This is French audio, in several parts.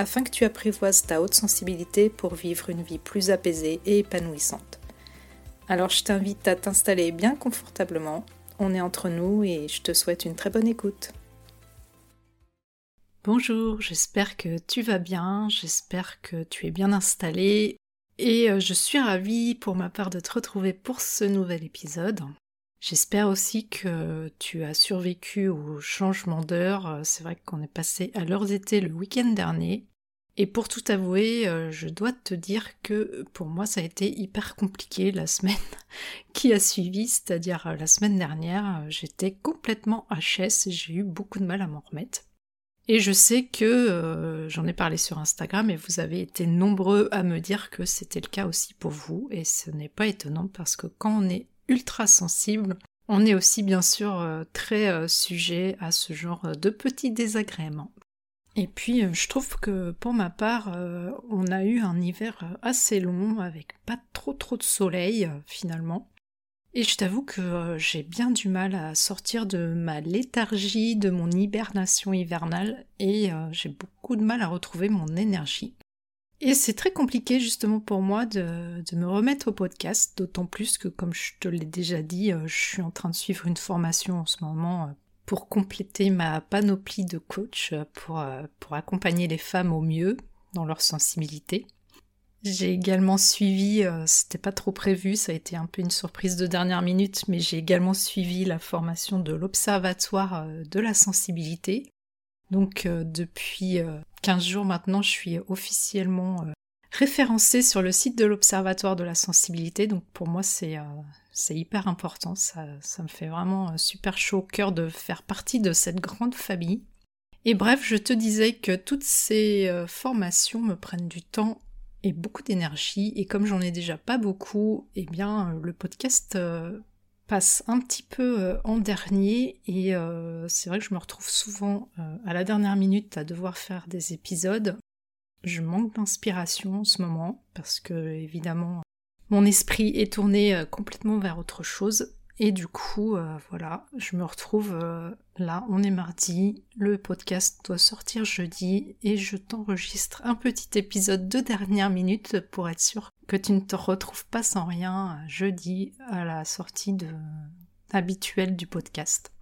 afin que tu apprivoises ta haute sensibilité pour vivre une vie plus apaisée et épanouissante. Alors je t'invite à t'installer bien confortablement, on est entre nous et je te souhaite une très bonne écoute. Bonjour, j'espère que tu vas bien, j'espère que tu es bien installé et euh, je suis ravie pour ma part de te retrouver pour ce nouvel épisode. J'espère aussi que tu as survécu au changement d'heure. C'est vrai qu'on est passé à l'heure d'été le week-end dernier et pour tout avouer, euh, je dois te dire que pour moi ça a été hyper compliqué la semaine qui a suivi, c'est-à-dire euh, la semaine dernière, euh, j'étais complètement HS, j'ai eu beaucoup de mal à m'en remettre. Et je sais que j'en ai parlé sur Instagram et vous avez été nombreux à me dire que c'était le cas aussi pour vous et ce n'est pas étonnant parce que quand on est ultra sensible, on est aussi bien sûr très sujet à ce genre de petits désagréments. Et puis euh, je trouve que pour ma part, euh, on a eu un hiver euh, assez long avec pas trop trop de soleil finalement. Et je t'avoue que j'ai bien du mal à sortir de ma léthargie, de mon hibernation hivernale, et j'ai beaucoup de mal à retrouver mon énergie. Et c'est très compliqué justement pour moi de, de, me remettre au podcast, d'autant plus que comme je te l'ai déjà dit, je suis en train de suivre une formation en ce moment pour compléter ma panoplie de coach euh, pour, euh, pour accompagner les femmes au mieux dans leur sensibilité. J'ai également suivi, euh, c'était pas trop prévu, ça a été un peu une surprise de dernière minute, mais j'ai également suivi la formation de l'Observatoire de la sensibilité. Donc depuis 15 jours maintenant, je suis officiellement référencée sur le site de l'Observatoire de la sensibilité. Donc pour moi, c'est c'est hyper important, ça, me fait vraiment super chaud au cœur de faire partie de cette grande famille. Et bref, je te disais que toutes ces euh, formations me prennent du temps et beaucoup d'énergie, et comme j'en ai déjà pas beaucoup, eh bien euh, le podcast euh, passe un petit peu en dernier, et c'est vrai que je me retrouve souvent à la dernière minute à devoir faire des épisodes. Je manque d'inspiration en ce moment, parce que évidemment mon esprit est tourné euh, complètement vers autre chose. Et du coup, euh, voilà, je me retrouve euh, là, on est mardi, le podcast doit sortir jeudi et je t'enregistre un petit épisode de dernière minute pour être sûr que tu ne te retrouves pas sans rien jeudi à la sortie habituelle du podcast.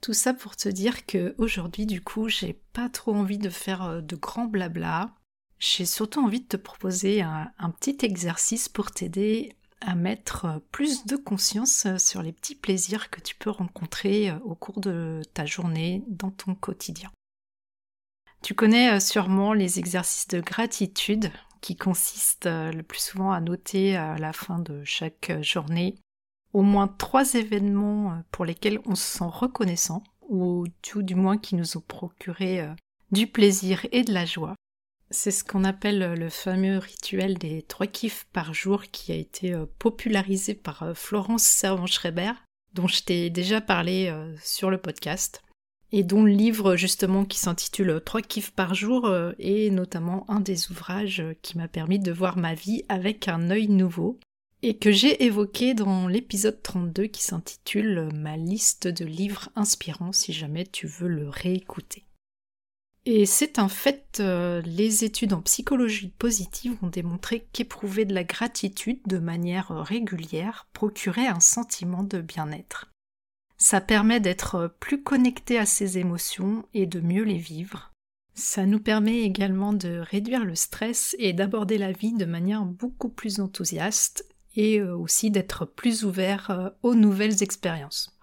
Tout ça pour te dire que aujourd'hui, du coup, j'ai pas trop envie de faire de grands blabla. J'ai surtout envie de te proposer un, petit exercice pour t'aider à mettre plus de conscience sur les petits plaisirs que tu peux rencontrer au cours de ta journée dans ton quotidien. Tu connais euh, sûrement les exercices de gratitude qui consistent euh, le plus souvent à noter à la fin de chaque journée au moins trois événements euh, pour lesquels on se sent reconnaissant ou tout du moins qui nous ont procuré du plaisir et de la joie. C'est ce qu'on appelle le fameux rituel des trois kiffs par jour qui a été euh, popularisé par euh, Florence Servan-Schreiber, dont je t'ai déjà parlé euh, sur le podcast, et dont le livre justement qui s'intitule Trois kiffs par jour est notamment un des ouvrages qui m'a permis de voir ma vie avec un œil nouveau, et que j'ai évoqué dans l'épisode 32 qui s'intitule Ma liste de livres inspirants si jamais tu veux le réécouter. Et c'est un fait, euh, les études en psychologie positive ont démontré qu'éprouver de la gratitude de manière régulière procurait un sentiment de bien-être. Ça permet d'être plus connecté à ses émotions et de mieux les vivre. Ça nous permet également de réduire le stress et d'aborder la vie de manière beaucoup plus enthousiaste et euh, aussi d'être plus ouvert euh, aux nouvelles expériences.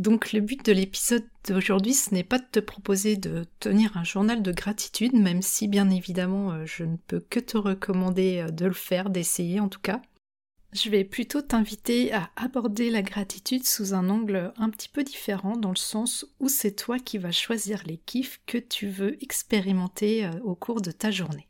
Donc le but de l'épisode d'aujourd'hui, ce n'est pas de te proposer de tenir un journal de gratitude, même si bien évidemment euh, je ne peux que te recommander euh, de le faire, d'essayer en tout cas. Je vais plutôt t'inviter à aborder la gratitude sous un angle un petit peu différent, dans le sens où c'est toi qui vas choisir les kiffs que tu veux expérimenter euh, au cours de ta journée.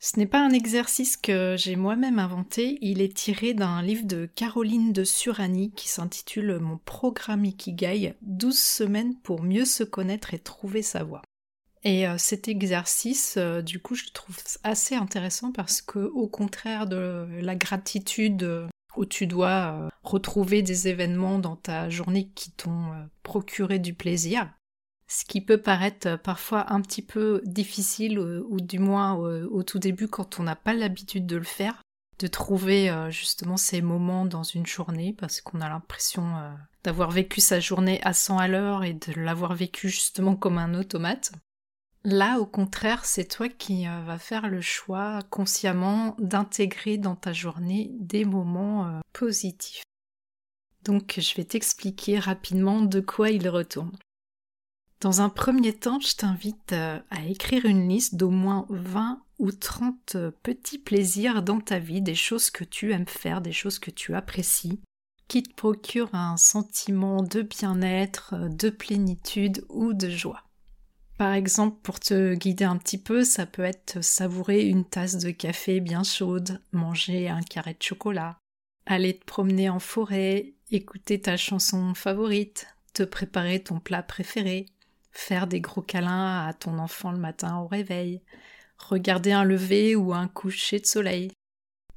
Ce n'est pas un exercice que j'ai moi-même inventé, il est tiré d'un livre de Caroline de Surani qui s'intitule Mon programme Ikigai 12 semaines pour mieux se connaître et trouver sa voie. Et euh, cet exercice, euh, du coup, je le trouve assez intéressant parce que, au contraire de la gratitude euh, où tu dois retrouver des événements dans ta journée qui t'ont procuré du plaisir, ce qui peut paraître euh, parfois un petit peu difficile, euh, ou, du moins au, tout début quand on n'a pas l'habitude de le faire, de trouver euh, justement ces moments dans une journée, parce qu'on a l'impression d'avoir vécu sa journée à 100 à l'heure et de l'avoir vécu justement comme un automate. Là, au contraire, c'est toi qui vas faire le choix consciemment d'intégrer dans ta journée des moments positifs. Donc, je vais t'expliquer rapidement de quoi il retourne. Dans un premier temps, je t'invite euh, à écrire une liste d'au moins 20 ou 30 euh, petits plaisirs dans ta vie, des choses que tu aimes faire, des choses que tu apprécies, qui te procurent un sentiment de bien-être, euh, de plénitude ou de joie. Par exemple, pour te guider un petit peu, ça peut être savourer une tasse de café bien chaude, manger un carré de chocolat, aller te promener en forêt, écouter ta chanson favorite, te préparer ton plat préféré, faire des gros câlins à ton enfant le matin au réveil, regarder un lever ou un coucher de soleil.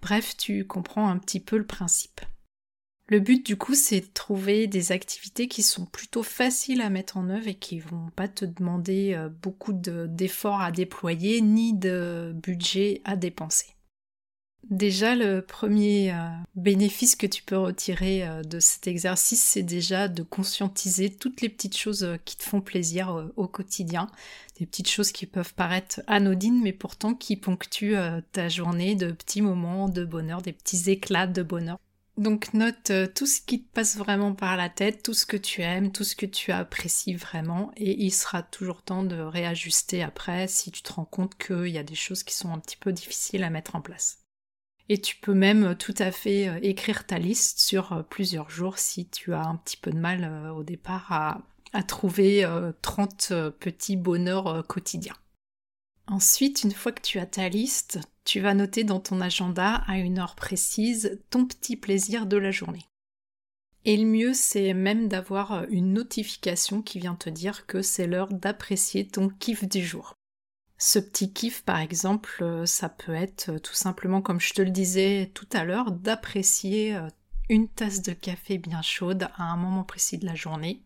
Bref, tu comprends un petit peu le principe. Le but du coup, c'est de trouver des activités qui sont plutôt faciles à mettre en œuvre et qui vont pas te demander euh, beaucoup d'efforts à déployer ni de budget à dépenser. Déjà, le premier euh, bénéfice que tu peux retirer euh, de cet exercice, c'est déjà de conscientiser toutes les petites choses euh, qui te font plaisir au quotidien, des petites choses qui peuvent paraître anodines, mais pourtant qui ponctuent ta journée de petits moments de bonheur, des petits éclats de bonheur. Donc note tout ce qui te passe vraiment par la tête, tout ce que tu aimes, tout ce que tu apprécies vraiment, et il sera toujours temps de réajuster après si tu te rends compte qu'il y a des choses qui sont un petit peu difficiles à mettre en place. Et tu peux même tout à fait euh, écrire ta liste sur euh, plusieurs jours si tu as un petit peu de mal euh, au départ à, trouver 30 petits bonheurs quotidiens. Ensuite, une fois que tu as ta liste, tu vas noter dans ton agenda à une heure précise ton petit plaisir de la journée. Et le mieux, c'est même d'avoir une notification qui vient te dire que c'est l'heure d'apprécier ton kiff du jour. Ce petit kiff, par exemple, euh, ça peut être euh, tout simplement, comme je te le disais tout à l'heure, d'apprécier euh, une tasse de café bien chaude à un moment précis de la journée.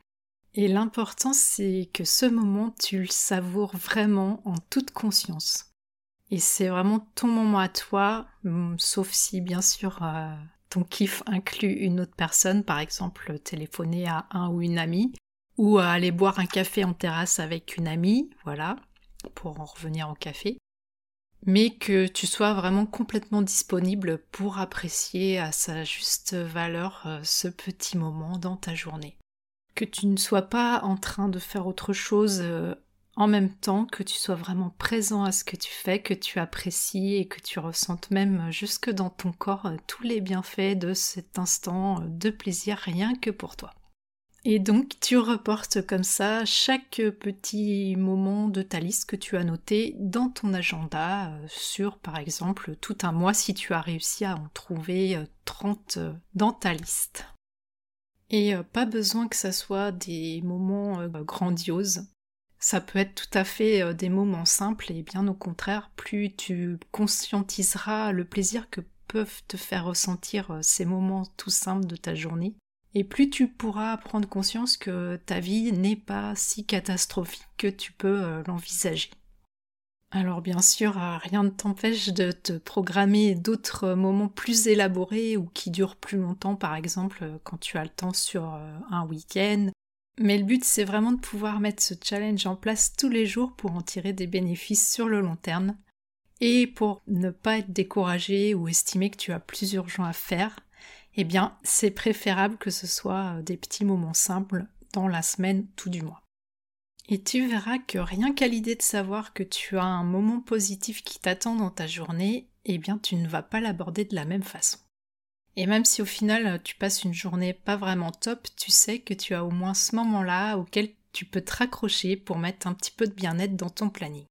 Et l'important, c'est que ce moment, tu le savoures vraiment en toute conscience. Et c'est vraiment ton moment à toi, hum, sauf si, bien sûr, ton kiff inclut une autre personne, par exemple téléphoner à un ou une amie, ou aller boire un café en terrasse avec une amie, voilà pour en revenir au café, mais que tu sois vraiment complètement disponible pour apprécier à sa juste valeur euh, ce petit moment dans ta journée. Que tu ne sois pas en train de faire autre chose euh, en même temps, que tu sois vraiment présent à ce que tu fais, que tu apprécies et que tu ressentes même jusque dans ton corps euh, tous les bienfaits de cet instant de plaisir rien que pour toi. Et donc tu reportes comme ça chaque petit moment de ta liste que tu as noté dans ton agenda euh, sur par exemple tout un mois si tu as réussi à en trouver 30 euh, euh, dans ta liste. Et pas besoin que ça soit des moments grandioses. Ça peut être tout à fait des moments simples et bien au contraire, plus tu conscientiseras le plaisir que peuvent te faire ressentir ces moments tout simples de ta journée, et plus tu pourras prendre conscience que ta vie n'est pas si catastrophique que tu peux euh, l'envisager. Alors bien sûr, euh, rien ne t'empêche de te programmer d'autres moments plus élaborés ou qui durent plus longtemps, par exemple euh, quand tu as le temps sur un week-end. Mais le but, c'est vraiment de pouvoir mettre ce challenge en place tous les jours pour en tirer des bénéfices sur le long terme et pour ne pas être découragé ou estimer que tu as plus urgent à faire eh bien, c'est préférable que ce soit euh, des petits moments simples dans la semaine, tout du mois. Et tu verras que rien qu'à l'idée de savoir que tu as un moment positif qui t'attend dans ta journée, eh bien, tu ne vas pas l'aborder de la même façon. Et même si au final tu passes une journée pas vraiment top, tu sais que tu as au moins ce moment-là auquel tu peux te raccrocher pour mettre un petit peu de bien-être dans ton planning.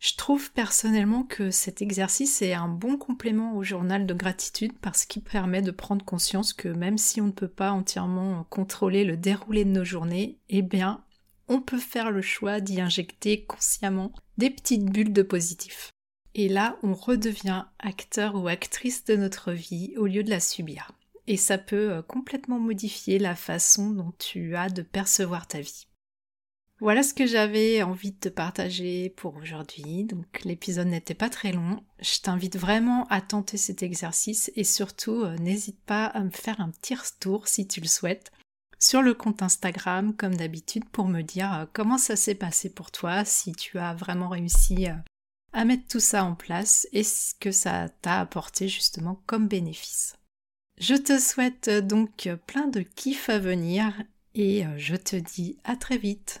Je trouve personnellement que cet exercice est un bon complément au journal de gratitude parce qu'il permet de prendre conscience que même si on ne peut pas entièrement contrôler le déroulé de nos journées, eh bien, on peut faire le choix d'y injecter consciemment des petites bulles de positif. Et là, on redevient acteur ou actrice de notre vie au lieu de la subir. Et ça peut euh, complètement modifier la façon dont tu as de percevoir ta vie. Voilà ce que j'avais envie de te partager pour aujourd'hui. Donc l'épisode n'était pas très long. Je t'invite vraiment à tenter cet exercice et surtout euh, n'hésite pas à me faire un petit retour si tu le souhaites sur le compte Instagram comme d'habitude pour me dire euh, comment ça s'est passé pour toi, si tu as vraiment réussi euh, à mettre tout ça en place et ce que ça t'a apporté justement comme bénéfice. Je te souhaite donc plein de kiff à venir et je te dis à très vite.